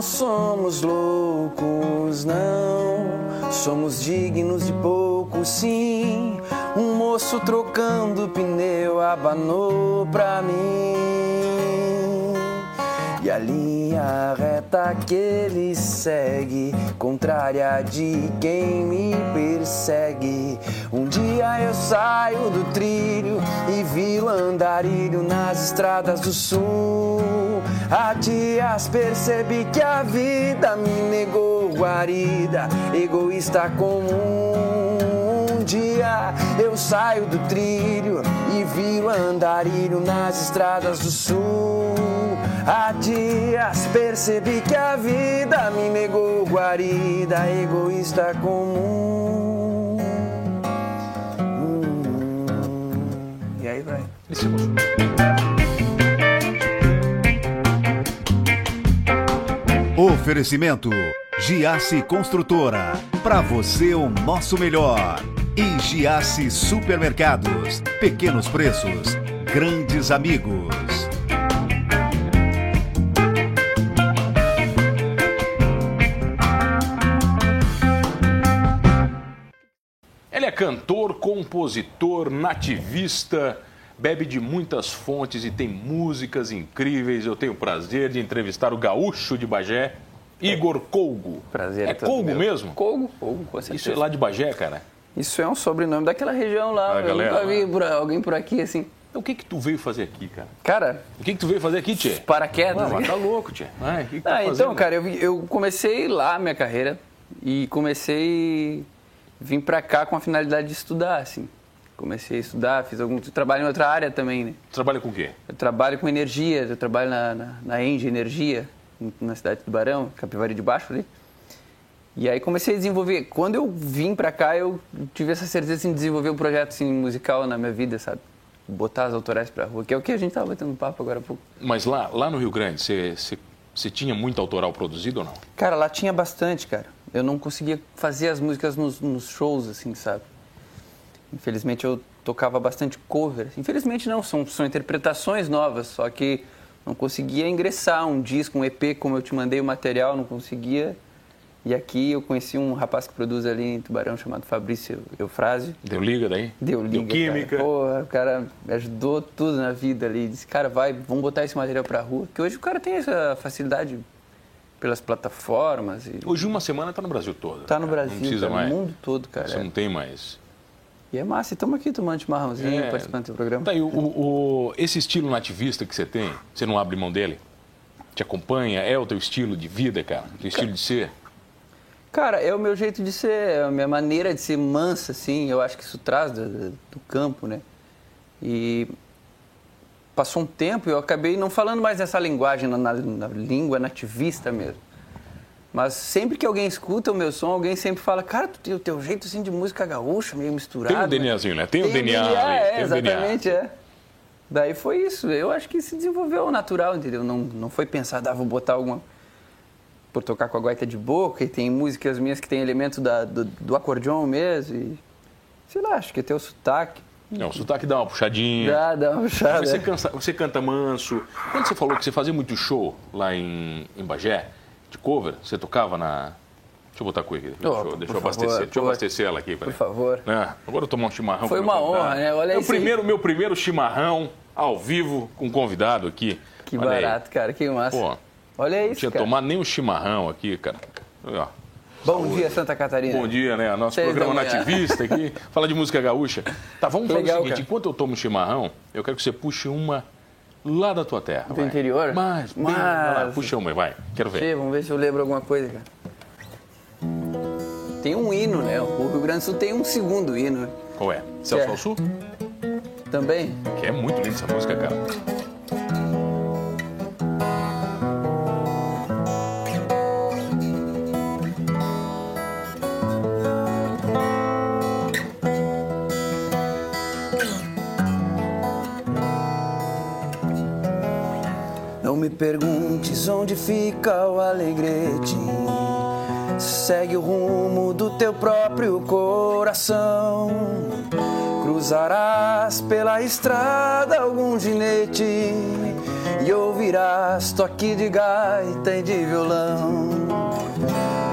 não somos loucos, não. Somos dignos de pouco, sim. Um moço trocando pneu abanou pra mim. E a linha reta que ele segue, contrária de quem me persegue. Um dia eu saio do trilho e viro andarilho nas estradas do sul. Há dias percebi que a vida me negou guarida, egoísta comum. Dia eu saio do trilho e viro andarilho nas estradas do sul. Há dias percebi que a vida me negou guarida, egoísta comum. Hum, E aí vai. Oferecimento Giasse Construtora. Para você o nosso melhor. E Giasse Supermercados. Pequenos preços, grandes amigos. Ele é cantor, compositor, nativista, bebe de muitas fontes e tem músicas incríveis. Eu tenho o prazer de entrevistar o gaúcho de Bagé, Igor Colgo. Prazer É todo Colgo mesmo? Colgo, Colgo, com certeza. Isso é lá de Bagé, cara. Isso é um sobrenome daquela região lá. Ah, eu galera, nunca vi lá. por- alguém por aqui assim. Então, o que que tu veio fazer aqui, cara? Cara, O que que tu veio fazer aqui, Tchê? paraquedas. Ah, mas tá louco, Tchê. Ai, o que que tá Ah, então, fazendo? cara, eu, eu comecei lá a minha carreira e comecei vim pra cá com a finalidade de estudar, assim. Comecei a estudar, fiz algum trabalho em outra área também, né? Tu trabalha com o quê? Eu trabalho com energia, eu trabalho na, na, na Engie Energia, na cidade do Barão, Capivari de Baixo ali. E aí comecei a desenvolver. Quando eu vim pra cá, eu tive essa certeza de desenvolver um projeto assim, musical na minha vida, sabe? Botar as autorais pra rua, que é o que a gente tava batendo papo agora há pouco. Mas lá, lá no Rio Grande, você tinha muito autoral produzido ou não? Cara, lá tinha bastante, cara. Eu não conseguia fazer as músicas nos, nos shows, assim, sabe? Infelizmente eu tocava bastante cover. Infelizmente não, são, são interpretações novas, só que não conseguia ingressar um disco, um EP, como eu te mandei o material, não conseguia. E aqui eu conheci um rapaz que produz ali em Tubarão chamado Fabrício Eufrásio. Deu liga daí? Deu liga, química. Cara. Porra, o cara me ajudou tudo na vida ali. Disse, cara, vai, vamos botar esse material pra rua. Que hoje o cara tem essa facilidade pelas plataformas e Hoje uma semana tá no Brasil todo. tá no cara. Brasil, Não precisa tá mais. no mundo todo, cara. Você não tem mais. E é massa, estamos aqui tomando chimarrãozinho, É. participando do programa. Tá aí, o, o- esse estilo nativista que você tem, você não abre mão dele? Te acompanha? É o teu estilo de vida, cara? Teu estilo de ser? Cara, é o meu jeito de ser, é a minha maneira de ser mansa, assim, eu acho que isso traz do, do- campo, né? E passou um tempo e eu acabei não falando mais nessa linguagem, na, na- na língua nativista mesmo. Mas sempre que alguém escuta o meu som, alguém sempre fala, cara, tu tem o teu jeito assim de música gaúcha, meio misturado. Tem um né?" DNAzinho, né? Tem um um DNA ali, é, tem um DNA. exatamente, é. Daí foi isso. Eu acho que se desenvolveu natural, entendeu? Não, não foi pensar, ah, vou botar alguma. Por tocar com a gaita de boca, e tem músicas minhas que tem elemento da, do, do acordeon mesmo. E, sei lá, acho que até o sotaque. Não, o sotaque dá uma puxadinha. Dá, dá uma puxada. Você, cansa- você canta manso. Quando você falou que você fazia muito show lá em, em Bagé, de cover, você tocava na. Deixa eu botar a cueca aqui. Deixa, Opa, eu- deixa eu abastecer. favor, deixa eu abastecer ela aqui. Por favor. É, agora eu tomar um chimarrão. Foi uma convidado. honra, né? Olha meu isso aí. primeiro, meu primeiro chimarrão ao vivo com um convidado aqui. Que Olha aí. barato, cara, que massa. Pô, Olha não isso, tinha cara. tomado nem um chimarrão aqui, cara. Olha. Bom dia, Santa Catarina. Bom dia, né? Nosso Seis programa nativista aqui. Fala de música gaúcha. Tá, vamos fazer Legal, o seguinte: cara. enquanto eu tomo chimarrão, eu quero que você puxe uma lá da tua terra. Do vai. interior? Mas- vai lá, puxa uma, vai. Quero ver. Vamos ver se eu lembro alguma coisa, cara. Tem um hino, né? O Rio Grande do Sul tem um segundo hino? Qual é? Celso é. ao Sul? também. Que é muito linda essa música, cara. Perguntes onde fica o alegrete. Segue o rumo do teu próprio coração. Cruzarás pela estrada algum ginete. E ouvirás toque de gaita e de violão.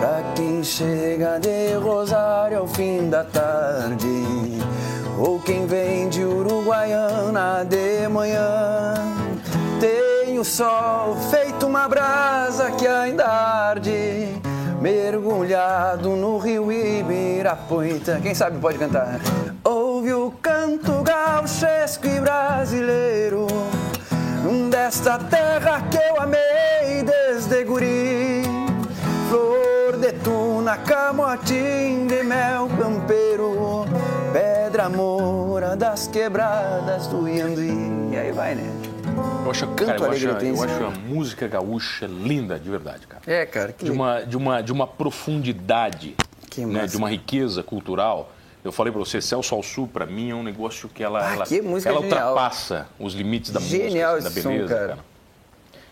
Pra quem chega de Rosário ao fim da tarde, ou quem vem de Uruguaiana de manhã, o sol feito uma brasa que ainda arde, mergulhado no rio Ibirapuita. Quem sabe pode cantar. Eu acho, cara, eu, acho, eu acho a música gaúcha linda, de verdade, cara. É, cara. Que... De, uma, de, uma, de uma profundidade, né, de uma riqueza cultural. Eu falei para você, Celso ao Sul, para mim, é um negócio que ela, ah, ela, que música ela genial. ultrapassa os limites da genial música, assim, da beleza, som, cara. cara.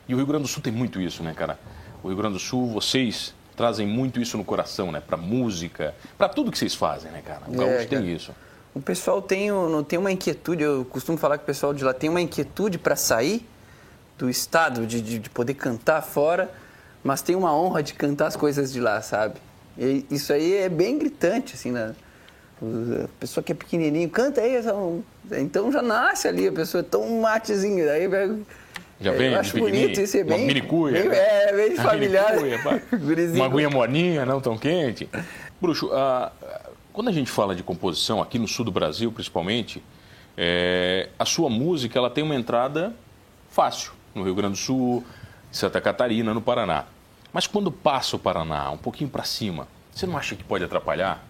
E o Rio Grande do Sul tem muito isso, né, cara? O Rio Grande do Sul, vocês trazem muito isso no coração, né? Pra música, para tudo que vocês fazem, né, cara? O É, gaúcho tem cara. isso. O pessoal tem, tem uma inquietude, eu costumo falar que o pessoal de lá tem uma inquietude para sair do estado, de, de, de poder cantar fora, mas tem uma honra de cantar as coisas de lá, sabe? E isso aí é bem gritante, assim, na, a pessoa que é pequenininho, canta aí, então- já nasce ali, a pessoa é tão matezinho, aí vai... Já eu vem acho pequenininho, bonito isso, é uma bem... minicuia, bem- né? É, bem Uma familiar. minicuia. Uma aguinha morninha, não tão quente. Bruxo, ah, quando a gente fala de composição, aqui no sul do Brasil principalmente, é, a sua música ela tem uma entrada fácil no Rio Grande do Sul, Santa Catarina, no Paraná. Mas quando passa o Paraná, um pouquinho para cima, você não acha que pode atrapalhar?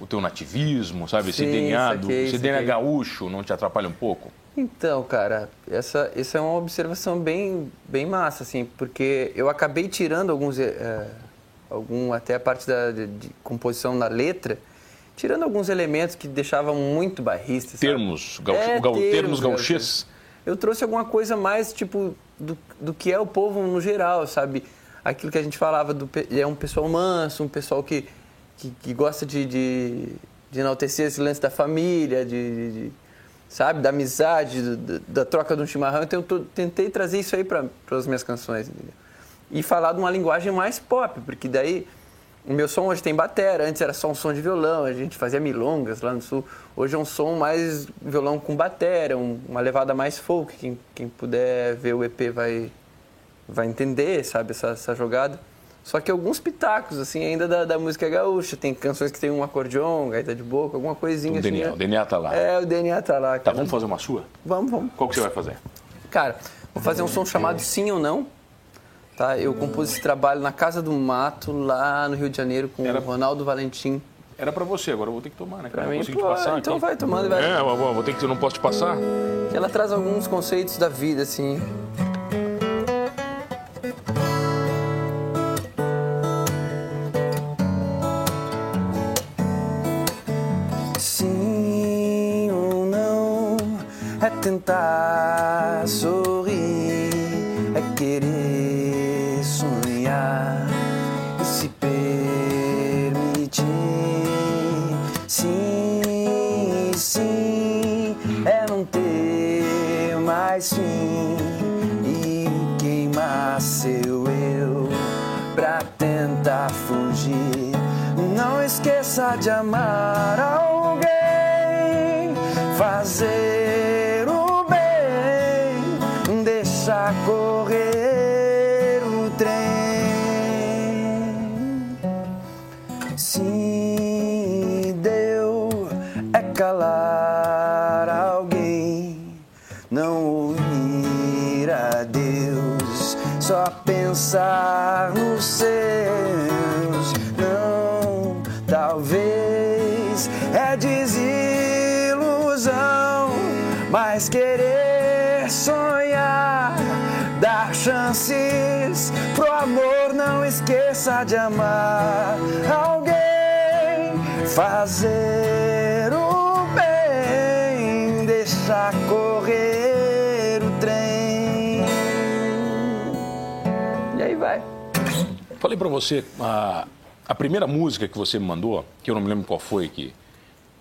O teu nativismo, sabe? Esse Sim, DNA, do, saquei, esse DNA gaúcho não te atrapalha um pouco? Então, cara, essa, essa é uma observação bem, bem massa, assim, porque eu acabei tirando alguns, eh, algum, até a parte da, de, de composição na letra, tirando alguns elementos que deixavam muito barrista, sabe? Termos, gaúcho, É, termos termos, gauchês? Eu trouxe alguma coisa mais, tipo, do, do que é o povo no geral, sabe? Aquilo que a gente falava, do, é um pessoal manso, um pessoal que, que, que gosta de, de, de enaltecer esse lance da família, de, de- sabe? Da amizade, do- da troca de um chimarrão. Então, eu tentei trazer isso aí para as minhas canções, entendeu? E falar de uma linguagem mais pop, porque daí o meu som hoje tem batera, antes era só um som de violão, a gente fazia milongas lá no sul. Hoje é um som mais violão com batera, um- uma levada mais folk. Quem, quem puder ver o EP vai, vai entender, sabe, essa, essa jogada. Só que alguns pitacos, assim, ainda da, da música gaúcha. Tem canções que tem um acordeon, gaita de boca, alguma coisinha O assim. DNA, né? o DNA tá lá. É, o DNA tá lá. Tá, Cara. vamos fazer uma sua? Vamos, vamos. Qual que você vai fazer? Cara, vou fazer um som chamado Sim ou Não. Tá? Eu compus esse trabalho na Casa do Mato, lá no Rio de Janeiro, com Era- o Ronaldo Valentim. Era pra você, agora eu vou ter que tomar, né? Pra mim, pô, passar então aqui. vai tomando vai. É, vou, vou ter que, eu não posso te passar. Ela traz alguns conceitos da vida, assim. Calar alguém, não ouvir a Deus, só pensar nos seus. Não, talvez é desilusão, mas querer sonhar, dar chances pro amor. Não esqueça de amar alguém, fazer Falei pra você, a, a primeira música que você me mandou, que eu não me lembro qual foi, que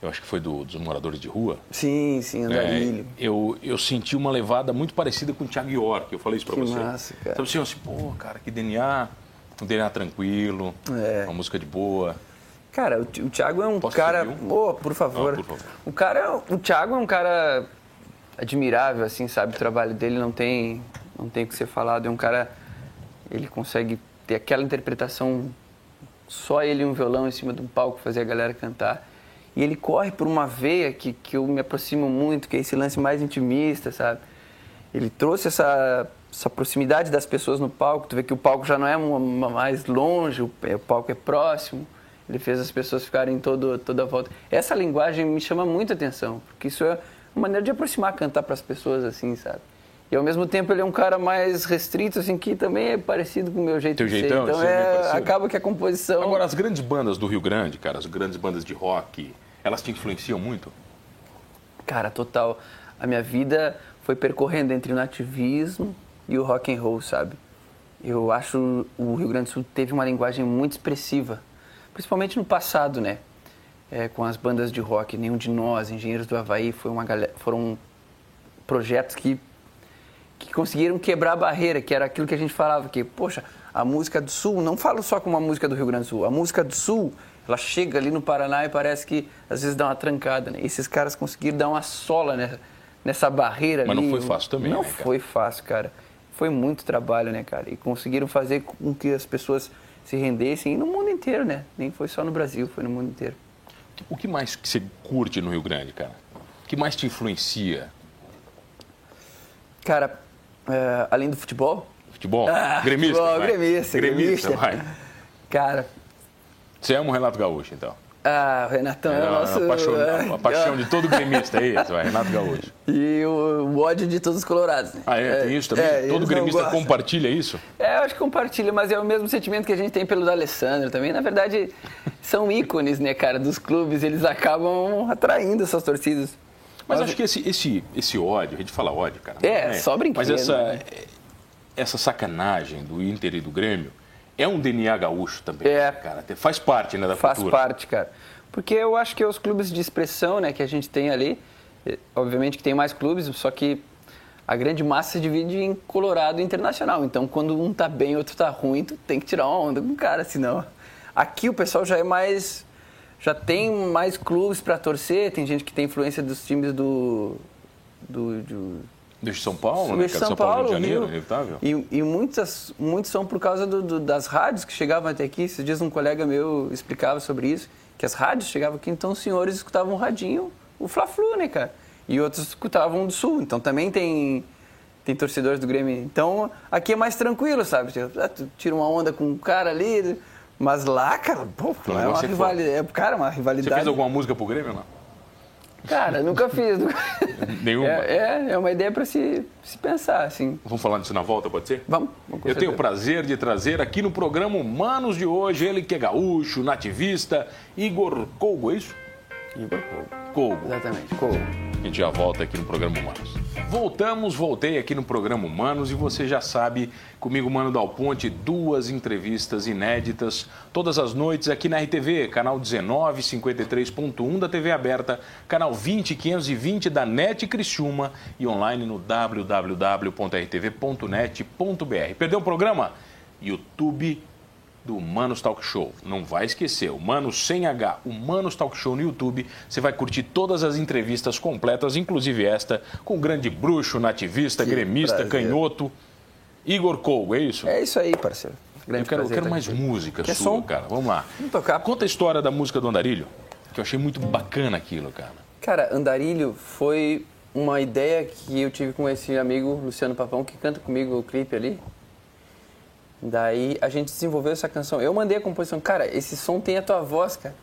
eu acho que foi do, dos moradores de rua. Sim, sim, Andarilho. É, eu, eu senti uma levada muito parecida com o Thiago York, eu falei isso pra Que você. massa, cara. Então assim, assim, pô, cara, que DNA, um DNA tranquilo, É. uma música de boa. Cara, o, o Thiago é um Posso cara. um? Pô, por favor. Ah, por favor. O cara, o Thiago é um cara admirável, assim, sabe? O trabalho dele não tem, não tem o que ser falado. É um cara, ele consegue ter aquela interpretação só ele e um violão em cima de um palco fazer a galera cantar. E ele corre por uma veia que, que eu me aproximo muito, que é esse lance mais intimista, sabe? Ele trouxe essa, essa proximidade das pessoas no palco. Tu vê que o palco já não é uma- uma mais longe, o, é- o palco é próximo. Ele fez as pessoas ficarem todo, toda a volta. Essa linguagem me chama muito atenção, porque isso é uma maneira de aproximar, cantar para as pessoas assim, sabe? E ao mesmo tempo ele é um cara mais restrito, assim, que também é parecido com o meu jeito Teu de ser. jeitão, Então assim, meio é, parecido. acaba que a composição. Agora, as grandes bandas do Rio Grande, cara, as grandes bandas de rock, elas te influenciam muito? Cara, total. A minha vida foi percorrendo entre o nativismo e o rock and roll, sabe? Eu acho o Rio Grande do Sul teve uma linguagem muito expressiva, principalmente no passado, né? É, com as bandas de rock, nenhum de nós, Engenheiros do Havaí, foi uma galera, foram projetos que que conseguiram quebrar a barreira, que era aquilo que a gente falava, que, poxa, a música do Sul, não falo só como a música do Rio Grande do Sul, a música do Sul, ela chega ali no Paraná e parece que às vezes dá uma trancada, né? Esses caras conseguiram dar uma sola nessa, nessa barreira Mas ali. não foi fácil também, Não né, foi fácil, cara. Foi muito trabalho, né, cara? E conseguiram fazer com que as pessoas se rendessem, e no mundo inteiro, né? Nem foi só no Brasil, foi no mundo inteiro. O que mais que você curte no Rio Grande, cara? O que mais te influencia? Cara, é, além do futebol, Futebol? Ah, gremista? futebol, vai. gremista, gremista. vai. cara, Você ama o Renato Gaúcho, então? ah, o Renatão é, É, o a- nosso... a, paixão, é, a paixão de todo gremista, é isso, vai, Renato Gaúcho. E o, o ódio de todos os colorados. né? Ah, é? Tem isso também? é, todo gremista compartilha isso? É, eu acho que compartilha, mas é o mesmo sentimento que a gente tem pelo D'Alessandro também. Na verdade, são ícones, né, cara, dos clubes. Eles acabam atraindo essas torcidas. Mas acho que esse, esse, esse ódio, a gente fala ódio, cara. É, não só brinquedo, Mas essa, né? essa sacanagem do Inter e do Grêmio é um DNA gaúcho também, É. cara. Faz parte, né, da Faz cultura. parte, cara. Porque eu acho que é os clubes de expressão, né, que a gente tem ali, eh, obviamente que tem mais clubes, só que a grande massa se divide em Colorado e Internacional. Então, quando um tá bem e outro tá ruim, tu tem que tirar uma onda com o cara, senão... Aqui o pessoal já é mais... Já tem mais clubes para torcer, tem gente que tem influência dos times do... do, do Desde São Paulo, né? De cara? São Paulo, Rio de Janeiro, Rio. inevitável. E, e muitas, muitos são por causa do- do- das rádios que chegavam até aqui. Esses dias um colega meu explicava sobre isso, que as rádios chegavam aqui, então os senhores escutavam um radinho, o Fla-Flu, né, cara? E outros escutavam do Sul, então também tem, tem torcedores do Grêmio. Então aqui é mais tranquilo, sabe? Ah, Tu tira uma onda com um cara ali, mas lá, cara, pô, lá é uma rivalidade. É, cara, uma Você rivalidade. fez alguma música pro Grêmio, não? Cara, nunca fiz. nunca- Nenhuma? É, é, é uma ideia para se, se pensar, assim. Vamos falar disso na volta, pode ser? Vamos, vamos Eu tenho o prazer de trazer aqui no programa Humanos de hoje, ele que é gaúcho, nativista, Igor Colgo, é isso? Igor Colgo. Colgo. Exatamente, Colgo. A gente já volta aqui no programa Humanos. Voltamos, voltei aqui no programa Humanos e você já sabe, comigo, Mano Dal Ponte, duas entrevistas inéditas todas as noites aqui na RTV, canal 1953.1 da TV aberta, canal 20520 da NET Criciúma e online no www.rtv.net.br. Perdeu o programa? YouTube do Manos Talk Show. Não vai esquecer, o Manos sem H, o Manos Talk Show no YouTube. Você vai curtir todas as entrevistas completas, inclusive esta, com o grande bruxo, nativista, Que gremista, prazer. canhoto, Igor Colgo, é isso? É isso aí, parceiro. Grande eu quero, eu quero mais música Quer sua, som? cara. Vamos lá. Vamos tocar. Conta a história da música do Andarilho, que eu achei muito bacana aquilo, cara. Cara, Andarilho foi uma ideia que eu tive com esse amigo Luciano Papão, que canta comigo o clipe ali. Daí a gente desenvolveu essa canção. Eu mandei a composição, cara, esse som tem a tua voz, cara.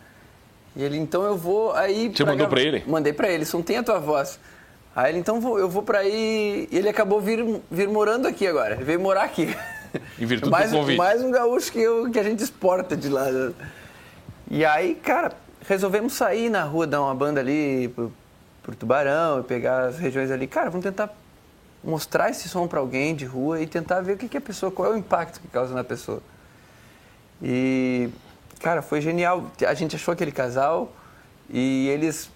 E ele, então eu vou aí. Você mandou pra ele? Mandei pra ele, som tem a tua voz. Aí ele, então vou- eu vou pra aí. E ele acabou vir, vir morando aqui agora. Ele veio morar aqui. Em virtude mais, do convite. mais um gaúcho que, eu, que a gente exporta de lá. E aí, cara, resolvemos sair na rua, dar uma banda ali pro, pro Tubarão, e pegar as regiões ali. Cara, vamos tentar mostrar esse som pra alguém de rua e tentar ver o que, que a pessoa, qual é o impacto que causa na pessoa. E, cara, foi genial. A gente achou aquele casal E eles,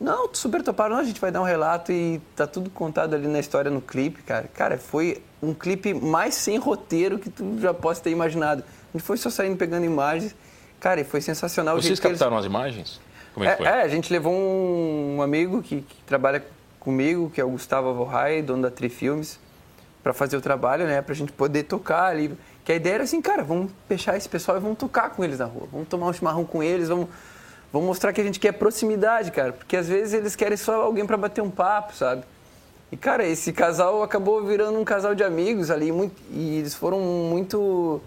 não, super toparam, não, a gente vai dar um relato e tá tudo contado ali na história no clipe, cara. Cara, foi um clipe mais sem roteiro que tu já possa ter imaginado. A gente foi só saindo pegando imagens. Cara, e foi sensacional. Vocês captaram eles... as imagens? Como é que foi? É, a gente levou um, amigo que, que, trabalha comigo, que é o Gustavo Vorrai, dono da Tri Filmes, para fazer o trabalho, né? Pra gente poder tocar ali. Que a ideia era assim, cara, vamos fechar esse pessoal e vamos tocar com eles na rua. Vamos tomar um chimarrão com eles, vamos, vamos mostrar que a gente quer proximidade, cara. Porque às vezes eles querem só alguém para bater um papo, sabe? E, cara, esse casal acabou virando um casal de amigos ali. Muito, e eles foram muito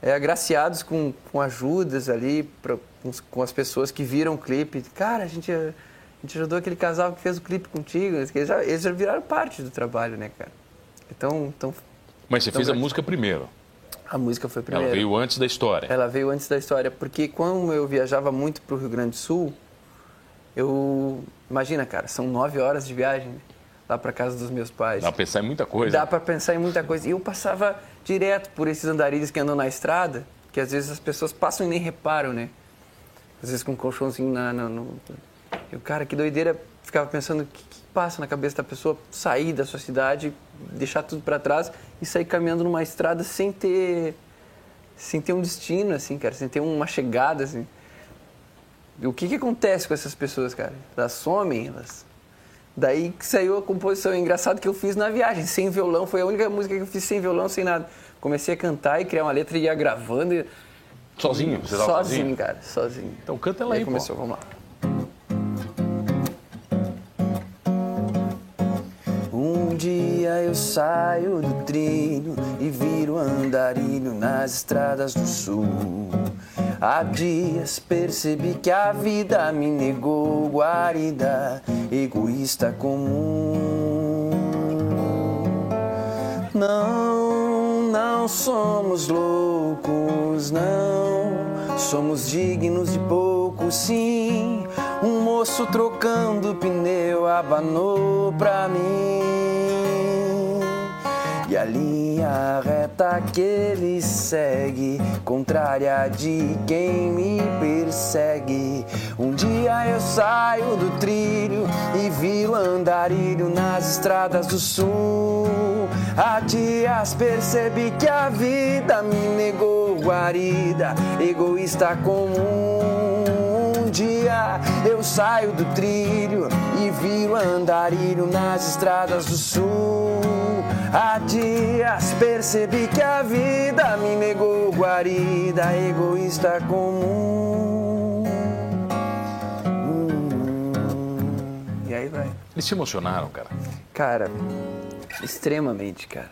é, agraciados com, com ajudas ali, pra, com, com, as pessoas que viram o clipe. Cara, a gente, a gente ajudou aquele casal que fez o clipe contigo. Eles já, eles já viraram parte do trabalho, né, cara? Então, então Mas você fez a música primeiro? A música foi primeiro. Ela veio antes da história? Ela veio antes da história, porque quando eu viajava muito para o Rio Grande do Sul, eu... Imagina, cara, são nove horas de viagem lá para casa dos meus pais. Dá para pensar em muita coisa. Dá para pensar em muita coisa. E eu passava direto por esses andarilhos que andam na estrada, que às vezes as pessoas passam e nem reparam, né? Às vezes com um colchãozinho na, na, no... Eu, cara, que doideira. Ficava pensando o que, que, passa na cabeça da pessoa sair da sua cidade, deixar tudo para trás e sair caminhando numa estrada sem ter sem ter um destino, assim, cara, sem ter uma chegada, assim. O que que acontece com essas pessoas, cara? Elas somem, elas Daí que saiu a composição. É engraçado que eu fiz na viagem, sem violão. Foi a única música que eu fiz sem violão, sem nada. Comecei a cantar e criar uma letra e ia gravando. E... Sozinho? Você sozinho, sozinho, cara, sozinho. Então canta ela aí, aí começou, pô. vamos lá. Eu saio do trilho e viro andarilho nas estradas do sul. Há dias percebi que a vida me negou guarida, egoísta comum. Não, não somos loucos, não. Somos dignos de pouco, sim. Um moço trocando pneu abanou pra mim. A linha reta que ele segue, contrária de quem me persegue. Um dia eu saio do trilho e viro andarilho nas estradas do sul. Há dias percebi que a vida me negou guarida, egoísta comum. Um dia eu saio do trilho e viro andarilho nas estradas do sul. Há dias percebi que a vida me negou guarida, egoísta comum. Hum, e aí vai. Eles se emocionaram, cara? Cara, extremamente, cara.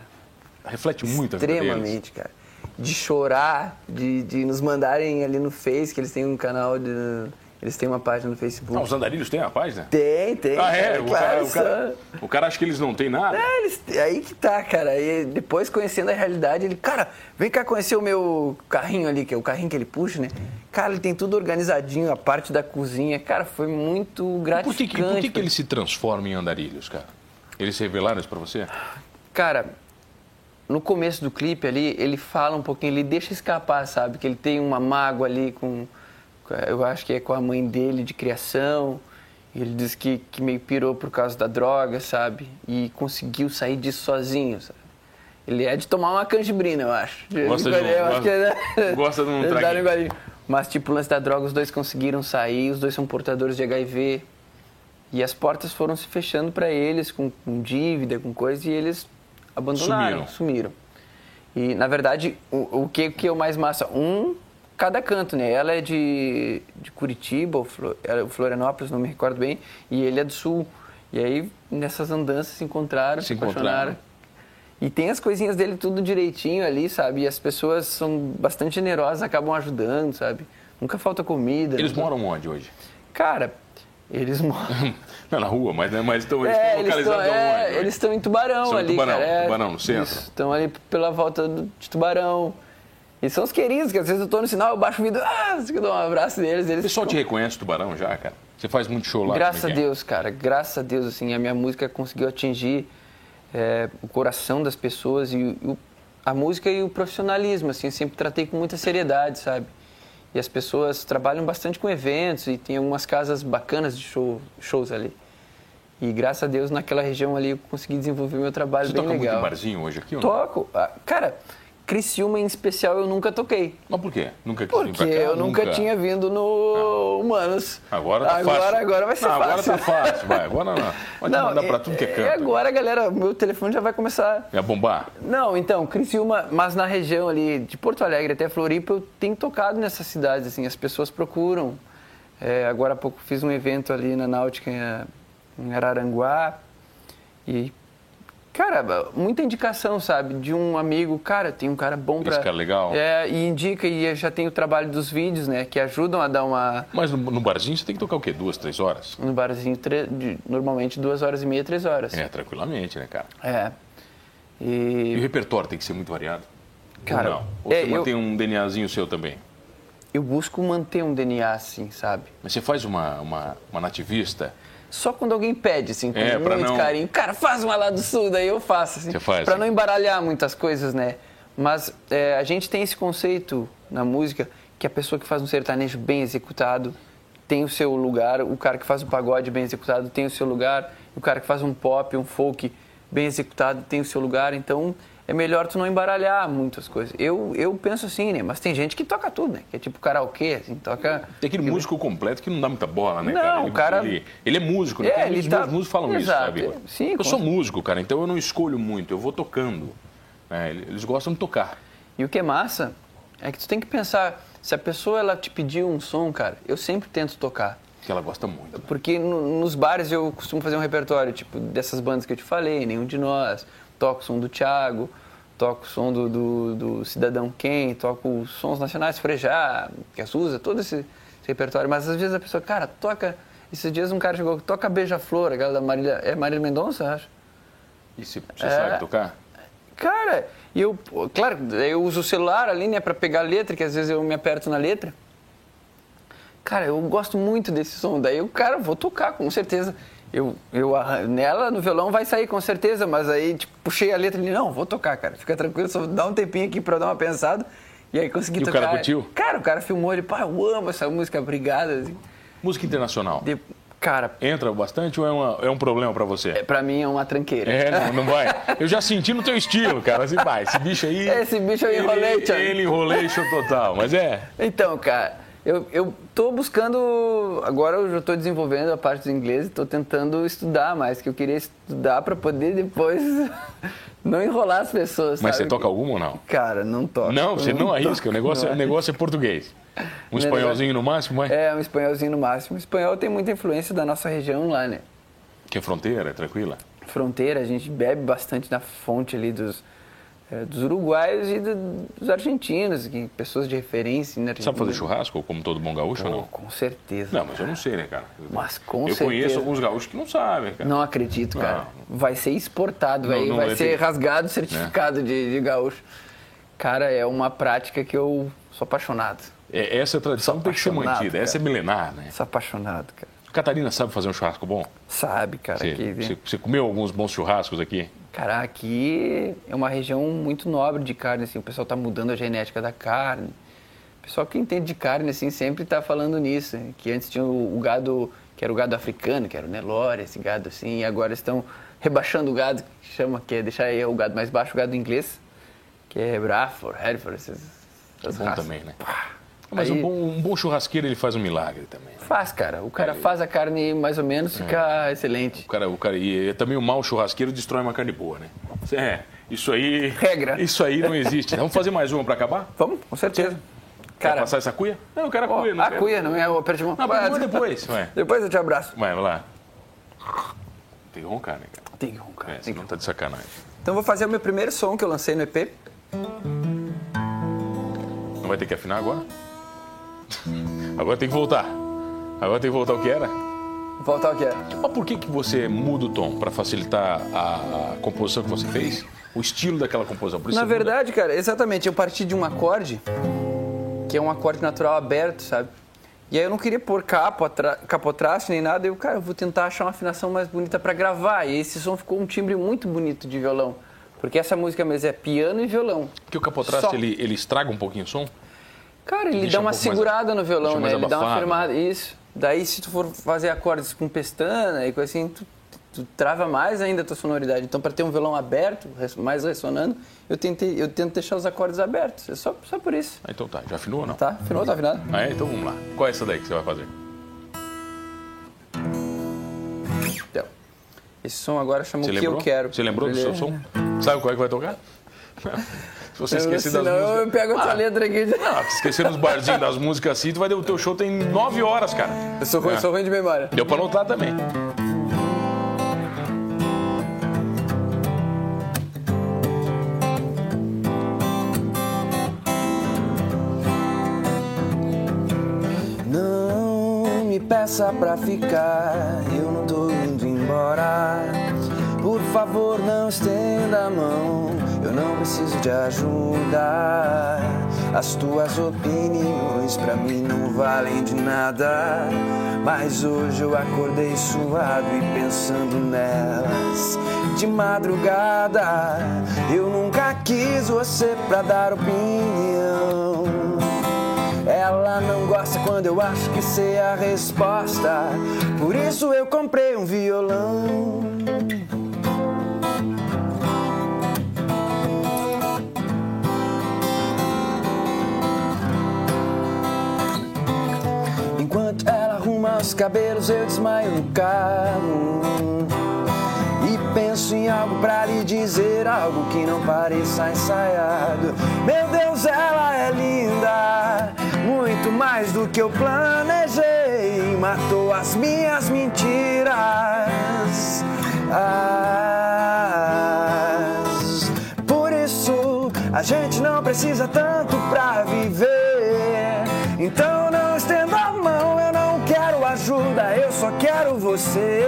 Reflete muito a Extremamente, cara. De chorar, de, de nos mandarem ali no Face, que eles têm um canal de eles têm uma página no Facebook. Ah, os andarilhos têm uma página? Tem, tem. Ah, é? O, claro, cara, o, cara, o, cara, acha que eles não têm nada? É, eles, aí que tá, cara. E depois, conhecendo a realidade, ele, cara, vem cá conhecer o meu carrinho ali, que é o carrinho que ele puxa, né? Cara, ele tem tudo organizadinho, a parte da cozinha. Cara, foi muito gratificante. E por que, por que, que ele se transforma em andarilhos, cara? Eles revelaram isso pra você? Cara, no começo do clipe ali, ele fala um pouquinho, ele deixa escapar, sabe? Que ele tem uma mágoa ali com eu acho que é com a mãe dele de criação. Ele diz que, que meio pirou por causa da droga, sabe? E conseguiu sair disso sozinho, sabe? Ele é de tomar uma canjibrina, eu acho. Gosta de, um, gosta, é, gosta de um traguinho. Mas, tipo, o lance da droga, os dois conseguiram sair, os dois são portadores de HIV. E as portas foram se fechando para eles, com, com, dívida, com coisa, e eles abandonaram, sumiram. sumiram. E, na verdade, o, o que, que é o mais massa? Um cada canto, né? Ela é de, de Curitiba, ou é Florianópolis, não me recordo bem, e ele é do Sul. E aí, nessas andanças, se encontraram, se, se apaixonaram. E tem as coisinhas dele tudo direitinho ali, sabe? E as pessoas são bastante generosas, acabam ajudando, sabe? Nunca falta comida. Eles moram onde hoje? Cara, eles moram... Não, na rua, mas, né, mas estão, eles é, estão localizados eles estão, é, Eles estão em Tubarão São ali, Tubarão, cara. É, Tubarão, no centro. Estão ali pela volta de Tubarão. E são os queridos, que às vezes eu tô no sinal, eu baixo o vidro, ah, eu dou um abraço deles. Eles o pessoal ficam... te reconhece, Tubarão, já, cara? Você faz muito show lá? Graças a é? Deus, cara. Graças a Deus, assim, a minha música conseguiu atingir é, o coração das pessoas e o, a música e o profissionalismo, assim, eu sempre tratei com muita seriedade, sabe? E as pessoas trabalham bastante com eventos e tem algumas casas bacanas de show, shows ali. E graças a Deus naquela região ali eu consegui desenvolver meu trabalho Você bem toca legal. muito em barzinho hoje aqui ou não? Toco. Ah, Cara, Criciúma em especial eu nunca toquei. Mas por quê? Nunca Porque cá? eu nunca, tinha vindo no Humanos. Agora tá agora, fácil. Agora vai ser não, fácil. Agora tá fácil, vai. Agora não. Vai te mandar pra tudo que é canto. E agora, galera, meu telefone já vai começar. Ia bombar? Não, então, Criciúma, mas na região ali de Porto Alegre até Floripa, eu tenho tocado nessas cidades, assim, as pessoas procuram. É, agora há pouco fiz um evento ali na Náutica em, em Araranguá e, cara, muita indicação, sabe, de um amigo, cara, tem um cara bom pra... Esse cara legal. É, e indica, e já tem o trabalho dos vídeos, né, que ajudam a dar uma... Mas no, no barzinho você tem que tocar o quê? Duas, três horas? No barzinho, tre- normalmente duas horas e meia, três horas. É, tranquilamente, né, cara? É. E o E repertório tem que ser muito variado? Cara, Ou não? Ou é, você eu- mantém um DNAzinho seu também? eu busco manter um DNA assim, sabe? Mas você faz uma, uma, uma nativista? Só quando alguém pede, assim, com É, muito não- carinho. Cara, faz uma lá do sul, daí eu faço, assim. Você faz, Pra não embaralhar muitas coisas, né? Mas é, a gente tem esse conceito na música que a pessoa que faz um sertanejo bem executado tem o seu lugar, o cara que faz um pagode bem executado tem o seu lugar, o cara que faz um pop, um folk bem executado tem o seu lugar. Então é melhor tu não embaralhar muitas coisas. Eu, eu penso assim, né? Mas tem gente que toca tudo, né? Que é tipo karaokê, assim, toca... Tem aquele músico completo que não dá muita bola, né, Não, cara? Ele, o cara- Ele, ele é músico, né? É, ele muitos tá- músicos falam isso, Exato, sabe? sim, eu sou músico, cara, então eu não escolho muito, eu vou tocando. né? Eles gostam de tocar. E o que é massa é que tu tem que pensar, se a pessoa ela te pediu um som, cara, eu sempre tento tocar. Que ela gosta muito. Porque no- nos bares eu costumo fazer um repertório, tipo, dessas bandas que eu te falei, Nenhum de Nós, toco o som do Thiago, toco o som do, do, do Cidadão Quem, toco os sons nacionais, Frejá, que Suza, todo esse, esse repertório. Mas às vezes a pessoa, cara, toca... Esses dias um cara chegou, toca Beija-Flor, aquela da Marília... É Marília Mendonça, acho? E se você É. sabe tocar? Cara, e eu, claro, eu uso o celular ali, né, pra pegar a letra, que às vezes eu me aperto na letra. Cara, eu gosto muito desse som. Daí eu, cara, vou tocar, com certeza. Eu, eu, nela, no violão, vai sair, com certeza. Mas aí, tipo, puxei a letra e não, vou tocar, cara. Fica tranquilo, só dá um tempinho aqui pra eu dar uma pensada. E aí consegui E o tocar. cara curtiu? Cara, o cara filmou, ele, pá, eu amo essa música, obrigado. Assim. Música internacional. De- cara, Entra bastante ou é, uma- é um problema pra você? é, pra mim é uma tranqueira. É, não, não vai. Eu já senti no teu estilo, cara. Assim, vai, esse bicho aí. Esse bicho é ele- enrolation. Ele enrolation total. Mas é. Então, cara, eu, eu tô buscando. Agora eu já tô desenvolvendo a parte do inglês e tô tentando estudar mais, que eu queria estudar para poder depois não enrolar as pessoas. Mas sabe? você toca algum ou não? Cara, não toco. Não, você não toco, arrisca. O negócio, não o negócio é português. Um Não é espanholzinho no máximo, é? É, um espanholzinho no máximo. O espanhol tem muita influência da nossa região lá, né? Que é fronteira, é tranquila. Fronteira, a gente bebe bastante na fonte ali dos, eh, dos uruguaios e do- dos argentinos, que, pessoas de referência na Argentina. Sabe fazer churrasco, como todo bom gaúcho ou Pô, não? com certeza. Não, mas eu não sei, né, cara? Mas com Eu certeza. conheço alguns gaúchos que não sabem, cara. Não acredito, cara. Vai ser exportado, Não, vai, não ser ter. rasgado o É. certificado de, de gaúcho. Cara, é uma prática que eu sou apaixonado. É, essa tradição Sou tem que ser mantida. Essa é cara. milenar, né? Sou apaixonado, cara. Catarina sabe fazer um churrasco bom? Sabe, cara. Você, que, você- você comeu alguns bons churrascos aqui? Cara, aqui é uma região muito nobre de carne, assim. O pessoal tá mudando a genética da carne. O pessoal que entende de carne, assim, sempre tá falando nisso. Que antes tinha o, o gado, que era o gado africano, que era o Nelore, esse gado assim. E agora estão rebaixando o gado, que chama, que é deixar aí o gado mais baixo, o gado inglês. Que é Braford, Hereford, essas, É essas bom raças. também, né? Pá. Mas Aí- um, bom, um bom churrasqueiro, ele faz um milagre também. né? Faz, cara. O cara faz a carne mais ou menos, fica excelente. O cara, o cara, e também o mau churrasqueiro destrói uma carne boa, né? É, isso aí... Regra. Isso aí não existe. Vamos fazer mais uma pra acabar? Vamos, com certeza. Quer Cara, passar essa cuia? Não, eu quero a cuia. Não a quero. cuia, não é o aperto de mão. Não, mas depois. Vai, Depois eu te abraço. vai, vai lá. Tem que roncar, né, cara? Tem que roncar. É, tem você que não tá de sacanagem. Então vou fazer o meu primeiro som que eu lancei no EP. Não vai ter que afinar agora? Agora tem que voltar. Agora tem que voltar o que era. Voltar ao que é. Mas por que, que você muda o tom? Pra facilitar a, a composição que você fez? O estilo daquela composição? Na verdade, cara, exatamente, eu parti de um acorde, que é um acorde natural aberto, sabe? E aí eu não queria pôr capo, capotraste nem nada, eu, cara, eu vou tentar achar uma afinação mais bonita pra gravar. E esse som ficou um timbre muito bonito de violão. Porque essa música mesmo é piano e violão. Porque o capotraste, ele, ele estraga um pouquinho o som? Cara, ele dá um uma pouco mais- segurada no violão, né? Ele dá uma abafado. firmada. Isso. Daí, se tu for fazer acordes com pestana e coisa assim, tu, tu trava mais ainda a tua sonoridade. Então, para ter um violão aberto, mais ressonando, eu, tentei, eu tento deixar os acordes abertos. É só, só por isso. Ah, então tá, já afinou ou não? Tá? Afinal, tá afinado? Ah, é? Então vamos lá. Qual é essa daí que você vai fazer? Então, esse som agora chama Você o que lembrou? eu quero. Você lembrou do seu som? Sabe qual é que vai tocar? Se você esquecer das músicas... eu pego essa Ah, letra aqui. Se esquecer nos barzinhos das músicas assim, tu vai ter o teu show tem nove horas, cara. Eu sou ruim, É. sou ruim de memória. Deu pra anotar também. Não me peça pra ficar, eu não tô indo embora. Por favor, não estenda a mão, eu não preciso de ajuda. As tuas opiniões pra mim não valem de nada. Mas hoje eu acordei suado e pensando nelas. De madrugada, eu nunca quis você pra dar opinião. Ela não gosta quando eu acho que sei a resposta. Por isso eu comprei um violão. Arruma os cabelos, eu desmaio no carro. E penso em algo pra lhe dizer, algo que não pareça ensaiado. Meu Deus, ela é linda, muito mais do que eu planejei. Matou as minhas mentiras. As- Por isso, a gente não precisa tanto pra viver. Então não estenda ajuda, eu só quero você.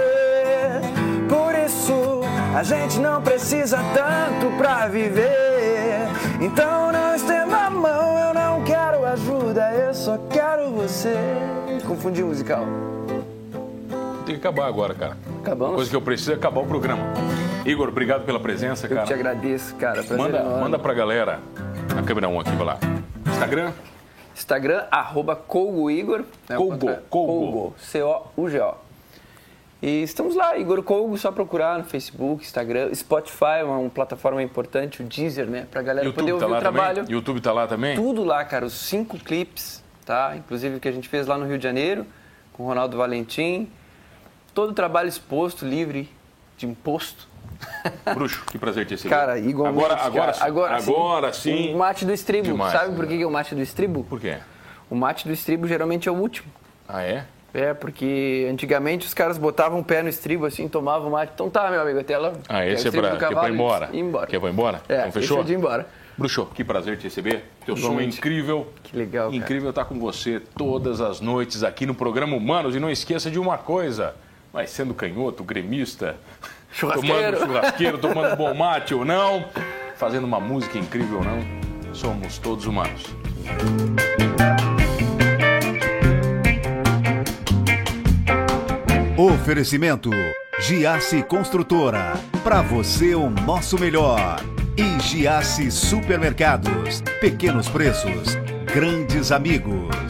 Por isso, a gente não precisa tanto pra viver. Então não estenda a mão, eu não quero ajuda, eu só quero você. Confundi o musical. Tem que acabar agora, cara. Acabamos? Coisa que eu preciso é acabar o programa. Igor, obrigado pela presença, Eu te cara. agradeço, cara. Prazer Manda, enorme. manda pra galera. A câmera 1 aqui, vai lá. Instagram? Instagram, arroba Colgo Igor. né, Colgo, Colgo. C-O-U-G-O. E estamos lá, Igor Colgo, só procurar no Facebook, Instagram, Spotify, uma, uma plataforma importante, o Deezer, né? Pra galera YouTube poder tá ouvir o trabalho. também? YouTube tá lá também? Tudo lá, cara, os cinco clipes, tá? Inclusive o que a gente fez lá no Rio de Janeiro, com o Ronaldo Valentim. Todo o trabalho exposto, livre de imposto. Bruxo, que prazer ter sido. Cara, igualmente. Agora, agora, cara. agora, agora sim. O mate do estribo. Demais. Sabe por que que é o mate do estribo? Por quê? O mate do estribo geralmente é o último. Ah, é? É, porque antigamente os caras botavam o pé no estribo assim, tomavam mate. Então tá, meu amigo, até lá. Ah, esse é que é pra cavalo ir embora. e embora. Que é pra embora? É, então fechou? esse é de ir embora. Bruxo, que prazer te receber. Teu som é incrível. Que legal, cara. Incrível estar com você todas as noites aqui no programa Humanos. E não esqueça de uma coisa: vai sendo canhoto, gremista, Churrasqueiro. tomando churrasqueiro, tomando bom mate ou não, fazendo uma música incrível ou não, somos todos humanos. Oferecimento Giasse Construtora. Para você o nosso melhor. E Giasse Supermercados. Pequenos preços, grandes amigos.